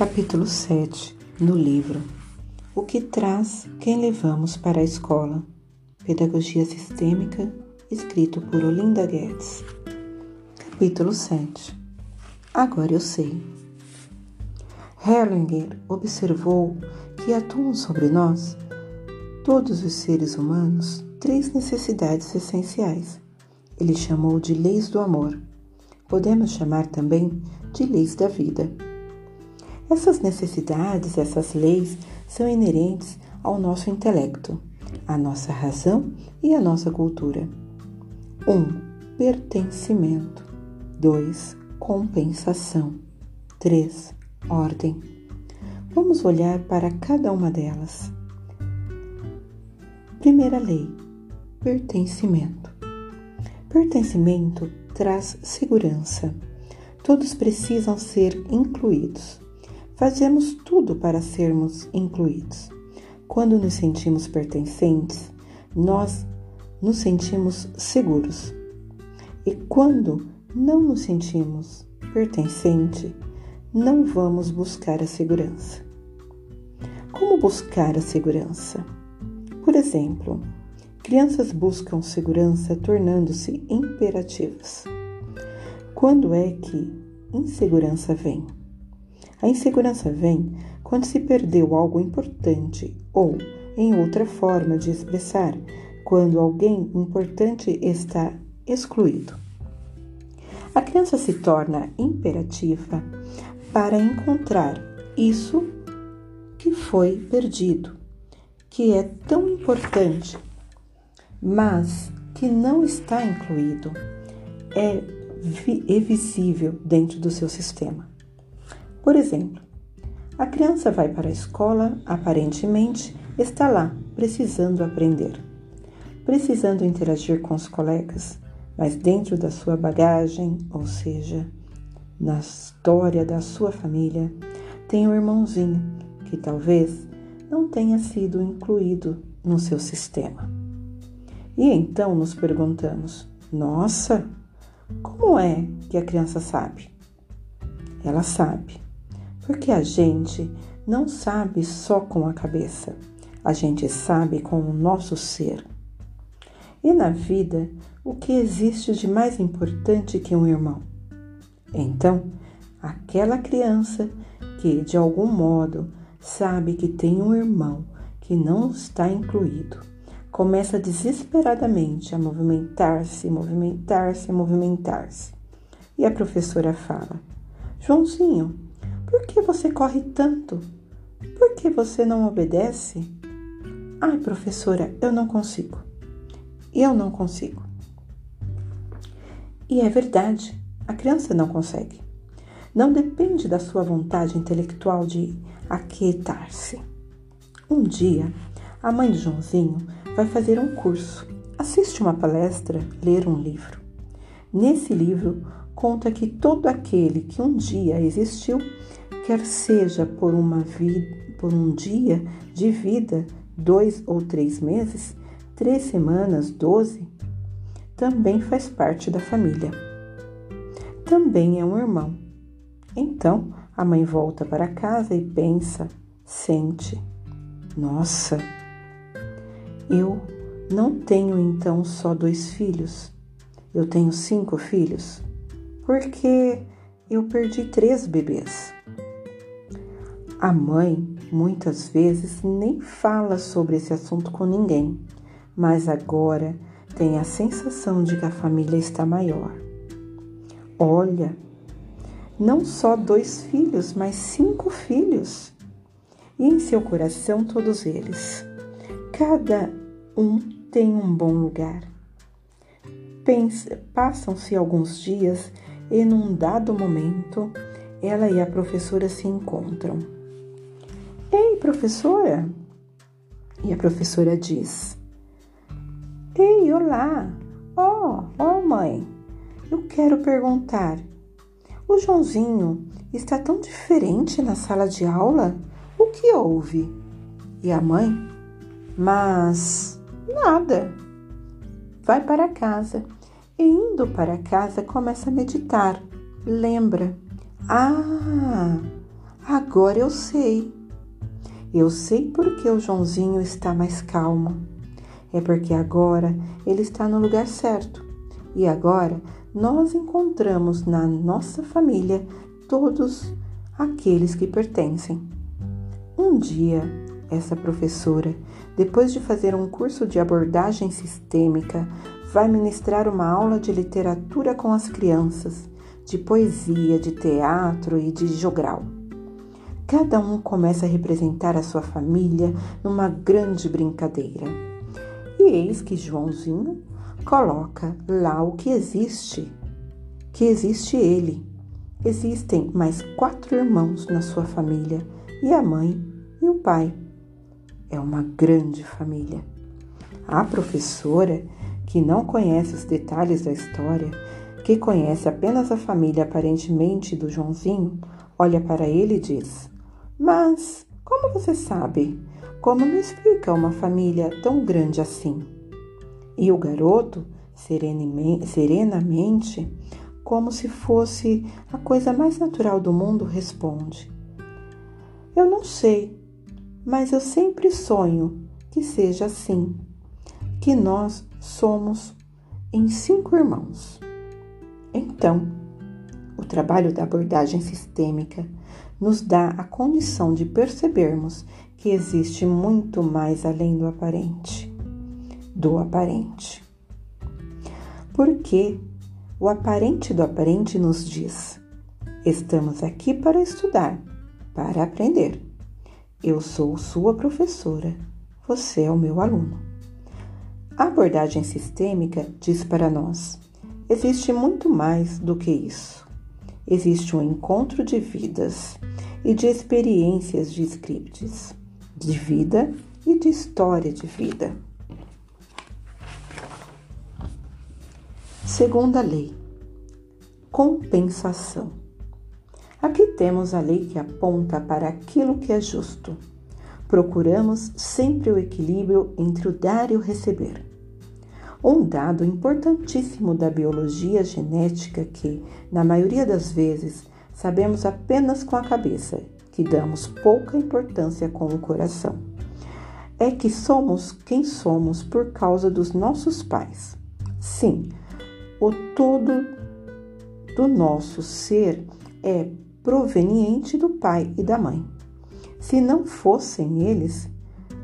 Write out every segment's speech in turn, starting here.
Capítulo 7 no livro O que traz quem levamos para a escola? Pedagogia Sistêmica, escrito por Olinda Guedes. Capítulo 7 Agora eu sei. Herlinger observou que atuam sobre nós, todos os seres humanos, três necessidades essenciais. Ele chamou de leis do amor. Podemos chamar também de leis da vida. Essas necessidades, essas leis, são inerentes ao nosso intelecto, à nossa razão e à nossa cultura. 1. Um, pertencimento. 2. Compensação. 3. Ordem. Vamos olhar para cada uma delas. Primeira lei: pertencimento. Pertencimento traz segurança. Todos precisam ser incluídos. Fazemos tudo para sermos incluídos. Quando nos sentimos pertencentes, nós nos sentimos seguros. E quando não nos sentimos pertencente, não vamos buscar a segurança. Como buscar a segurança? Por exemplo, crianças buscam segurança tornando-se imperativas. Quando é que insegurança vem? A insegurança vem quando se perdeu algo importante ou, em outra forma de expressar, quando alguém importante está excluído. A criança se torna imperativa para encontrar isso que foi perdido, que é tão importante, mas que não está incluído, é, é visível dentro do seu sistema. Por exemplo, a criança vai para a escola, aparentemente está lá, precisando aprender, precisando interagir com os colegas, mas dentro da sua bagagem, ou seja, na história da sua família, tem um irmãozinho que talvez não tenha sido incluído no seu sistema. E então nos perguntamos: nossa, como é que a criança sabe? Ela sabe porque a gente não sabe só com a cabeça, a gente sabe com o nosso ser. E na vida, o que existe de mais importante que um irmão? Então, aquela criança que de algum modo sabe que tem um irmão que não está incluído, começa desesperadamente a movimentar-se, movimentar-se, movimentar-se. E a professora fala: Joãozinho, por que você corre tanto? Por que você não obedece? Ai, professora, eu não consigo. Eu não consigo. E é verdade, a criança não consegue. Não depende da sua vontade intelectual de aquietar-se. Um dia, a mãe de Joãozinho vai fazer um curso, assiste uma palestra, ler um livro. Nesse livro, conta que todo aquele que um dia existiu quer seja por uma vida, por um dia de vida, dois ou três meses, três semanas, doze, também faz parte da família. Também é um irmão. Então a mãe volta para casa e pensa, sente: Nossa, eu não tenho então só dois filhos, eu tenho cinco filhos, porque eu perdi três bebês. A mãe muitas vezes nem fala sobre esse assunto com ninguém, mas agora tem a sensação de que a família está maior. Olha, não só dois filhos, mas cinco filhos. E em seu coração todos eles. Cada um tem um bom lugar. Passam-se alguns dias e num dado momento ela e a professora se encontram. Ei, professora! E a professora diz: Ei, olá! Oh, oh, mãe! Eu quero perguntar: o Joãozinho está tão diferente na sala de aula? O que houve? E a mãe? Mas nada. Vai para casa e, indo para casa, começa a meditar. Lembra: Ah! Agora eu sei. Eu sei porque o Joãozinho está mais calmo. É porque agora ele está no lugar certo. E agora nós encontramos na nossa família todos aqueles que pertencem. Um dia, essa professora, depois de fazer um curso de abordagem sistêmica, vai ministrar uma aula de literatura com as crianças, de poesia, de teatro e de jogral. Cada um começa a representar a sua família numa grande brincadeira. E eis que Joãozinho coloca lá o que existe, que existe ele. Existem mais quatro irmãos na sua família, e a mãe e o pai. É uma grande família. A professora, que não conhece os detalhes da história, que conhece apenas a família aparentemente do Joãozinho, olha para ele e diz: mas, como você sabe? Como me explica uma família tão grande assim? E o garoto, serenamente, como se fosse a coisa mais natural do mundo, responde: Eu não sei, mas eu sempre sonho que seja assim, que nós somos em cinco irmãos. Então, o trabalho da abordagem sistêmica nos dá a condição de percebermos que existe muito mais além do aparente. Do aparente. Porque o aparente do aparente nos diz: estamos aqui para estudar, para aprender. Eu sou sua professora, você é o meu aluno. A abordagem sistêmica diz para nós: existe muito mais do que isso. Existe um encontro de vidas e de experiências de scripts, de vida e de história de vida. Segunda lei: compensação. Aqui temos a lei que aponta para aquilo que é justo. Procuramos sempre o equilíbrio entre o dar e o receber. Um dado importantíssimo da biologia genética que, na maioria das vezes, sabemos apenas com a cabeça, que damos pouca importância com o coração. É que somos quem somos por causa dos nossos pais. Sim, o todo do nosso ser é proveniente do pai e da mãe. Se não fossem eles,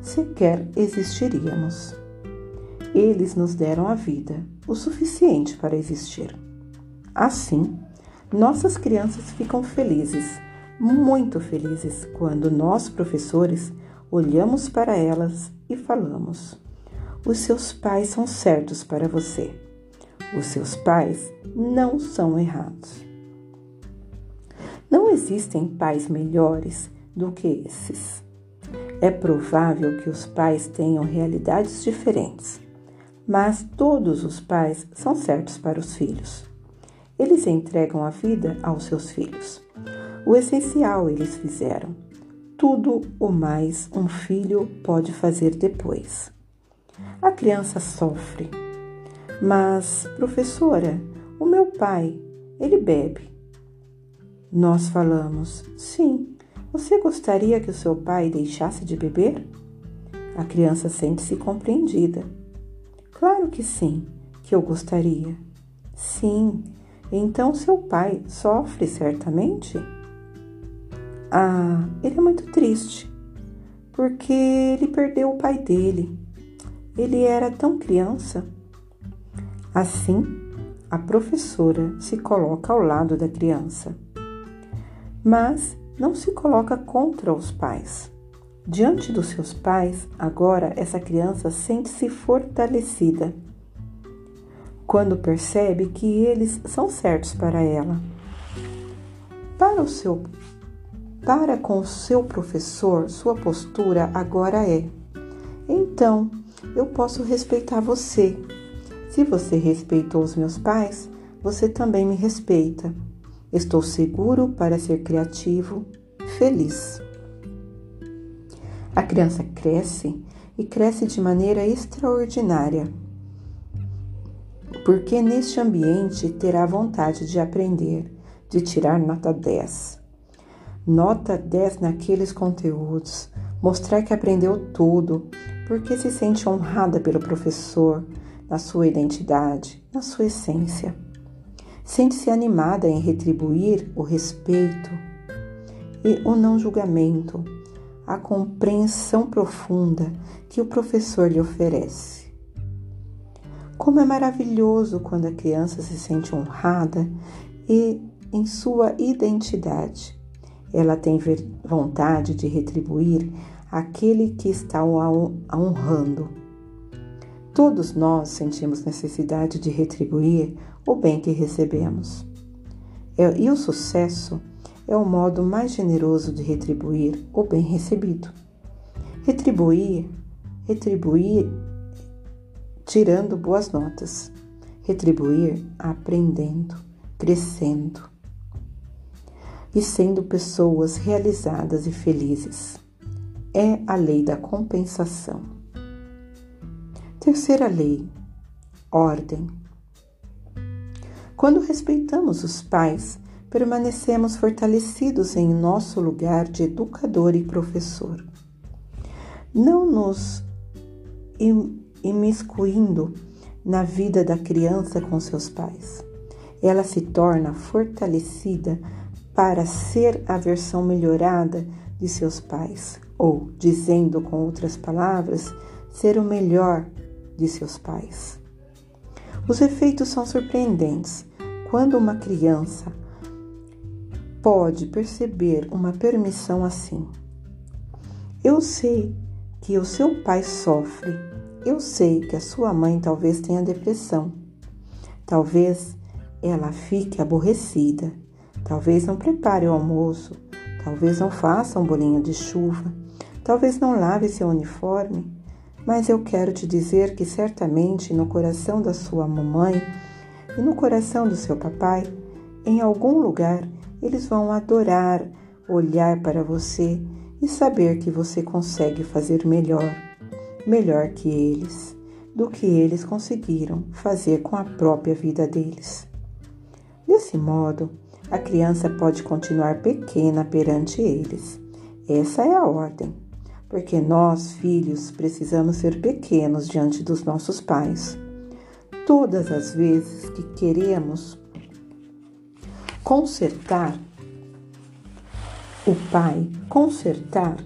sequer existiríamos. Eles nos deram a vida, o suficiente para existir. Assim, nossas crianças ficam felizes, muito felizes, quando nós, professores, olhamos para elas e falamos: Os seus pais são certos para você. Os seus pais não são errados. Não existem pais melhores do que esses. É provável que os pais tenham realidades diferentes, mas todos os pais são certos para os filhos. Eles entregam a vida aos seus filhos. O essencial eles fizeram. Tudo o mais um filho pode fazer depois. A criança sofre. Mas, professora, o meu pai, ele bebe. Nós falamos: sim, você gostaria que o seu pai deixasse de beber? A criança sente-se compreendida. Claro que sim, que eu gostaria. Sim, então seu pai sofre certamente? Ah, ele é muito triste, porque ele perdeu o pai dele. Ele era tão criança. Assim, a professora se coloca ao lado da criança, mas não se coloca contra os pais. Diante dos seus pais, agora essa criança sente-se fortalecida quando percebe que eles são certos para ela. Para o seu para com o seu professor, sua postura agora é: então, eu posso respeitar você. Se você respeitou os meus pais, você também me respeita. Estou seguro para ser criativo, feliz. A criança cresce e cresce de maneira extraordinária porque neste ambiente terá vontade de aprender, de tirar nota 10. nota 10 naqueles conteúdos, mostrar que aprendeu tudo, porque se sente honrada pelo professor, na sua identidade, na sua essência. Sente-se animada em retribuir o respeito e o não julgamento, a compreensão profunda que o professor lhe oferece. Como é maravilhoso quando a criança se sente honrada e em sua identidade. Ela tem vontade de retribuir aquele que está a honrando. Todos nós sentimos necessidade de retribuir o bem que recebemos. É, e o sucesso é o modo mais generoso de retribuir o bem recebido. Retribuir, retribuir tirando boas notas. Retribuir aprendendo, crescendo e sendo pessoas realizadas e felizes. É a lei da compensação. Terceira lei: ordem. Quando respeitamos os pais, permanecemos fortalecidos em nosso lugar de educador e professor. Não nos imiscuindo na vida da criança com seus pais. Ela se torna fortalecida para ser a versão melhorada de seus pais, ou, dizendo com outras palavras, ser o melhor de seus pais. Os efeitos são surpreendentes. Quando uma criança pode perceber uma permissão assim. Eu sei que o seu pai sofre. Eu sei que a sua mãe talvez tenha depressão. Talvez ela fique aborrecida. Talvez não prepare o almoço. Talvez não faça um bolinho de chuva. Talvez não lave seu uniforme. Mas eu quero te dizer que certamente no coração da sua mamãe e no coração do seu papai, em algum lugar, eles vão adorar olhar para você e saber que você consegue fazer melhor, melhor que eles, do que eles conseguiram fazer com a própria vida deles. Desse modo, a criança pode continuar pequena perante eles. Essa é a ordem, porque nós, filhos, precisamos ser pequenos diante dos nossos pais. Todas as vezes que queremos consertar o pai, consertar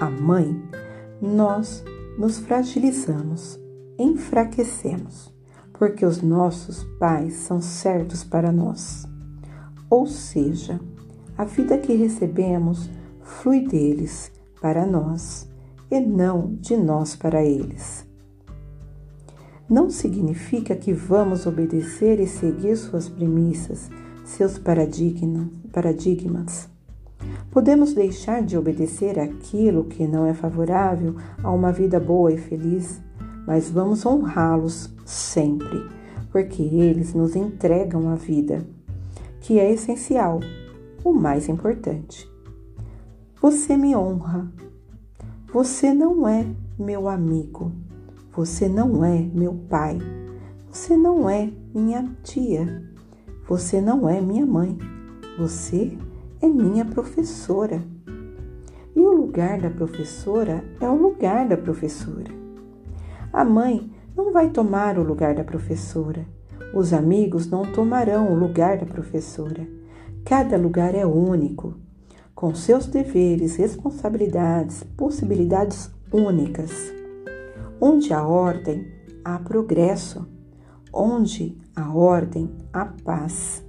a mãe, nós nos fragilizamos, enfraquecemos, porque os nossos pais são certos para nós. Ou seja, a vida que recebemos flui deles para nós e não de nós para eles. Não significa que vamos obedecer e seguir suas premissas, seus paradigmas. Podemos deixar de obedecer aquilo que não é favorável a uma vida boa e feliz, mas vamos honrá-los sempre, porque eles nos entregam a vida, que é essencial, o mais importante. Você me honra. Você não é meu amigo. Você não é meu pai. Você não é minha tia. Você não é minha mãe, você é minha professora. E o lugar da professora é o lugar da professora. A mãe não vai tomar o lugar da professora. Os amigos não tomarão o lugar da professora. Cada lugar é único, com seus deveres, responsabilidades, possibilidades únicas. Onde há ordem, há progresso onde a ordem, a paz.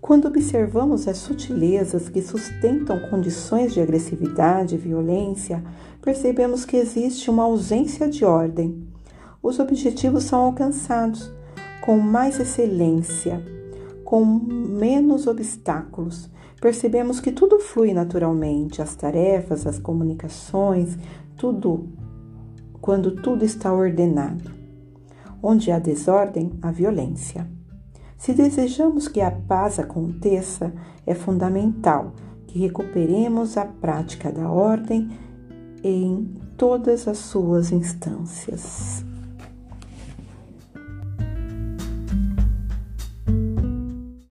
Quando observamos as sutilezas que sustentam condições de agressividade e violência, percebemos que existe uma ausência de ordem. Os objetivos são alcançados com mais excelência, com menos obstáculos. Percebemos que tudo flui naturalmente, as tarefas, as comunicações, tudo, quando tudo está ordenado. Onde há desordem, há violência. Se desejamos que a paz aconteça, é fundamental que recuperemos a prática da ordem em todas as suas instâncias.